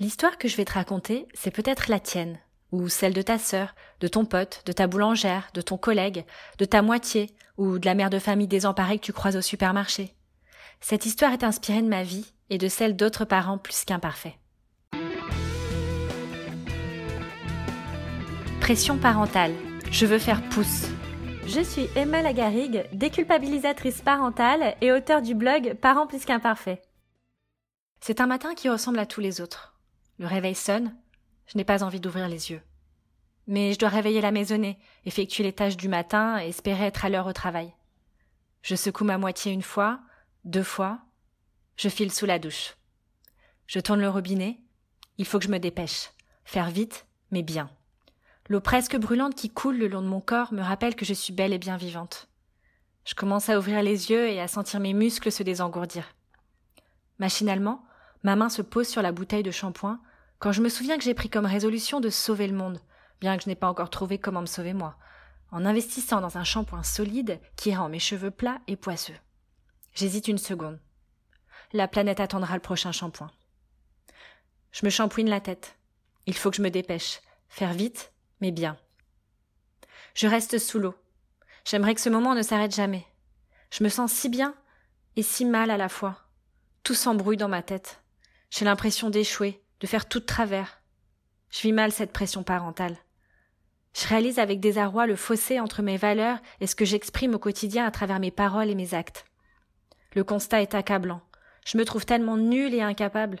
L'histoire que je vais te raconter, c'est peut-être la tienne, ou celle de ta sœur, de ton pote, de ta boulangère, de ton collègue, de ta moitié, ou de la mère de famille désemparée que tu croises au supermarché. Cette histoire est inspirée de ma vie et de celle d'autres parents plus qu'imparfaits. Pression parentale. Je veux faire pouce. Je suis Emma Lagarigue, déculpabilisatrice parentale et auteure du blog Parents plus qu'imparfaits. C'est un matin qui ressemble à tous les autres. Le réveil sonne, je n'ai pas envie d'ouvrir les yeux. Mais je dois réveiller la maisonnée, effectuer les tâches du matin et espérer être à l'heure au travail. Je secoue ma moitié une fois, deux fois, je file sous la douche. Je tourne le robinet, il faut que je me dépêche, faire vite, mais bien. L'eau presque brûlante qui coule le long de mon corps me rappelle que je suis belle et bien vivante. Je commence à ouvrir les yeux et à sentir mes muscles se désengourdir. Machinalement, ma main se pose sur la bouteille de shampoing quand je me souviens que j'ai pris comme résolution de sauver le monde, bien que je n'ai pas encore trouvé comment me sauver moi, en investissant dans un shampoing solide qui rend mes cheveux plats et poisseux. J'hésite une seconde. La planète attendra le prochain shampoing. Je me shampouine la tête. Il faut que je me dépêche. Faire vite, mais bien. Je reste sous l'eau. J'aimerais que ce moment ne s'arrête jamais. Je me sens si bien et si mal à la fois. Tout s'embrouille dans ma tête. J'ai l'impression d'échouer, de faire tout de travers. Je vis mal cette pression parentale. Je réalise avec désarroi le fossé entre mes valeurs et ce que j'exprime au quotidien à travers mes paroles et mes actes. Le constat est accablant. Je me trouve tellement nulle et incapable.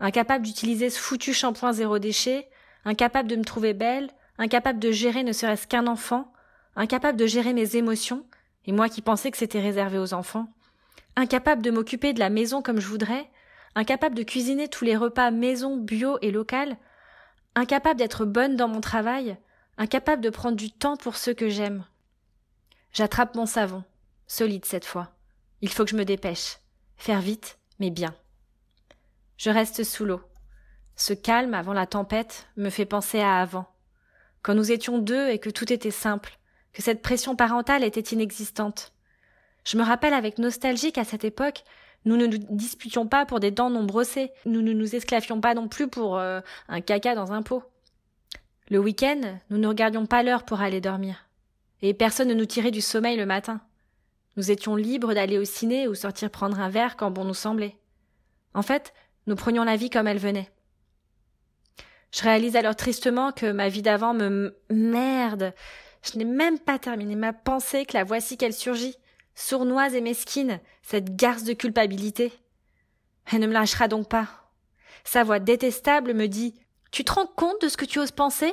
Incapable d'utiliser ce foutu shampoing zéro déchet, incapable de me trouver belle, incapable de gérer ne serait-ce qu'un enfant, incapable de gérer mes émotions, et moi qui pensais que c'était réservé aux enfants, incapable de m'occuper de la maison comme je voudrais, incapable de cuisiner tous les repas maison, bio et local, incapable d'être bonne dans mon travail, incapable de prendre du temps pour ceux que j'aime. J'attrape mon savon, solide cette fois. Il faut que je me dépêche. Faire vite, mais bien. Je reste sous l'eau. Ce calme avant la tempête me fait penser à avant. Quand nous étions deux et que tout était simple, que cette pression parentale était inexistante. Je me rappelle avec nostalgie qu'à cette époque, nous ne nous disputions pas pour des dents non brossées. Nous ne nous esclavions pas non plus pour euh, un caca dans un pot. Le week-end, nous ne regardions pas l'heure pour aller dormir. Et personne ne nous tirait du sommeil le matin. Nous étions libres d'aller au ciné ou sortir prendre un verre quand bon nous semblait. En fait, nous prenions la vie comme elle venait. Je réalise alors tristement que ma vie d'avant me merde. Je n'ai même pas terminé ma pensée que la voici qu'elle surgit sournoise et mesquine, cette garce de culpabilité. Elle ne me lâchera donc pas. Sa voix détestable me dit Tu te rends compte de ce que tu oses penser?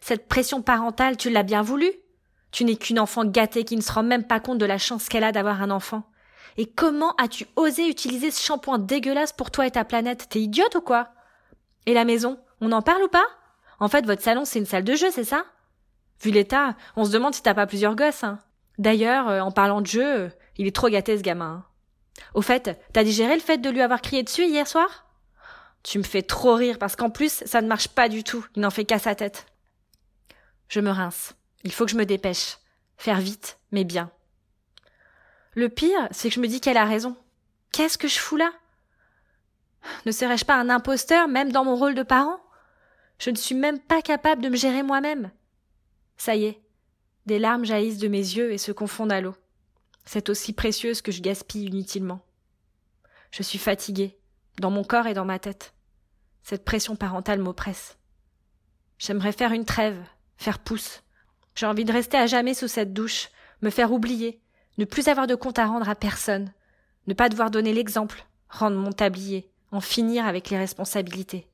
Cette pression parentale, tu l'as bien voulu Tu n'es qu'une enfant gâtée qui ne se rend même pas compte de la chance qu'elle a d'avoir un enfant. Et comment as-tu osé utiliser ce shampoing dégueulasse pour toi et ta planète? T'es idiote ou quoi? Et la maison, on en parle ou pas? En fait, votre salon, c'est une salle de jeu, c'est ça? Vu l'état, on se demande si t'as pas plusieurs gosses, hein. D'ailleurs, euh, en parlant de jeu, il est trop gâté ce gamin. Hein. Au fait, t'as digéré le fait de lui avoir crié dessus hier soir? Tu me fais trop rire parce qu'en plus, ça ne marche pas du tout. Il n'en fait qu'à sa tête. Je me rince. Il faut que je me dépêche. Faire vite, mais bien. Le pire, c'est que je me dis qu'elle a raison. Qu'est-ce que je fous là? Ne serais-je pas un imposteur, même dans mon rôle de parent? Je ne suis même pas capable de me gérer moi-même. Ça y est, des larmes jaillissent de mes yeux et se confondent à l'eau. C'est aussi précieuse que je gaspille inutilement. Je suis fatiguée, dans mon corps et dans ma tête. Cette pression parentale m'oppresse. J'aimerais faire une trêve, faire pouce. J'ai envie de rester à jamais sous cette douche, me faire oublier, ne plus avoir de compte à rendre à personne, ne pas devoir donner l'exemple, rendre mon tablier, en finir avec les responsabilités.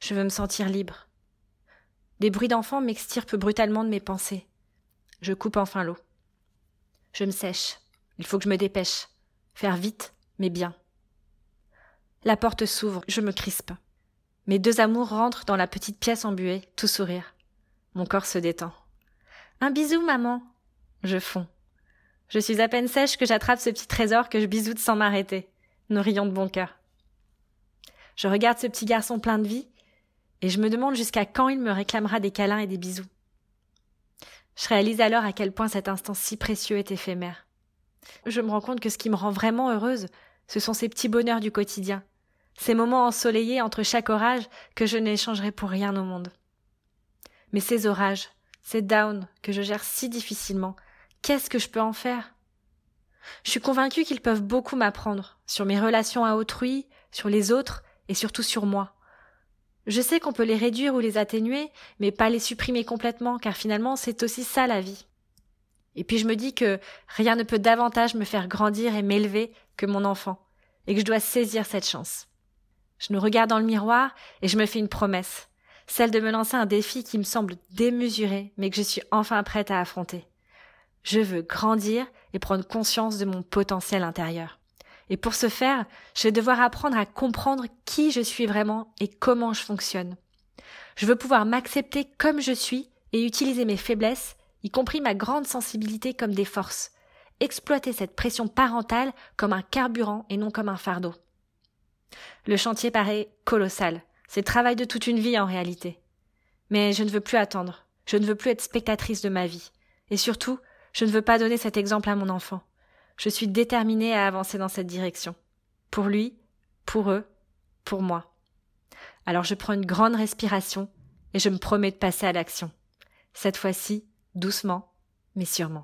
Je veux me sentir libre. Des bruits d'enfants m'extirpent brutalement de mes pensées. Je coupe enfin l'eau. Je me sèche. Il faut que je me dépêche. Faire vite, mais bien. La porte s'ouvre, je me crispe. Mes deux amours rentrent dans la petite pièce embuée, tout sourire. Mon corps se détend. Un bisou, maman. Je fonds. Je suis à peine sèche que j'attrape ce petit trésor que je bisoute sans m'arrêter. Nous rions de bon cœur. Je regarde ce petit garçon plein de vie, et je me demande jusqu'à quand il me réclamera des câlins et des bisous. Je réalise alors à quel point cet instant si précieux est éphémère. Je me rends compte que ce qui me rend vraiment heureuse, ce sont ces petits bonheurs du quotidien. ces moments ensoleillés entre chaque orage que je n'échangerai pour rien au monde. Mais ces orages, ces downs que je gère si difficilement, qu'est-ce que je peux en faire? Je suis convaincue qu'ils peuvent beaucoup m'apprendre sur mes relations à autrui, sur les autres et surtout sur moi. Je sais qu'on peut les réduire ou les atténuer, mais pas les supprimer complètement, car finalement c'est aussi ça la vie. Et puis je me dis que rien ne peut davantage me faire grandir et m'élever que mon enfant, et que je dois saisir cette chance. Je me regarde dans le miroir et je me fais une promesse, celle de me lancer un défi qui me semble démesuré, mais que je suis enfin prête à affronter. Je veux grandir et prendre conscience de mon potentiel intérieur. Et pour ce faire, je vais devoir apprendre à comprendre qui je suis vraiment et comment je fonctionne. Je veux pouvoir m'accepter comme je suis et utiliser mes faiblesses, y compris ma grande sensibilité comme des forces. Exploiter cette pression parentale comme un carburant et non comme un fardeau. Le chantier paraît colossal. C'est le travail de toute une vie en réalité. Mais je ne veux plus attendre. Je ne veux plus être spectatrice de ma vie. Et surtout, je ne veux pas donner cet exemple à mon enfant. Je suis déterminée à avancer dans cette direction. Pour lui, pour eux, pour moi. Alors je prends une grande respiration et je me promets de passer à l'action. Cette fois-ci, doucement, mais sûrement.